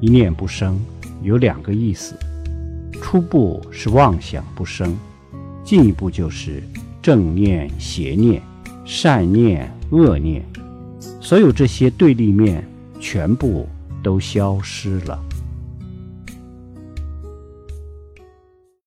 一念不生有两个意思。初步是妄想不生进一步就是正念邪念善念恶念所有这些对立面全部都消失了。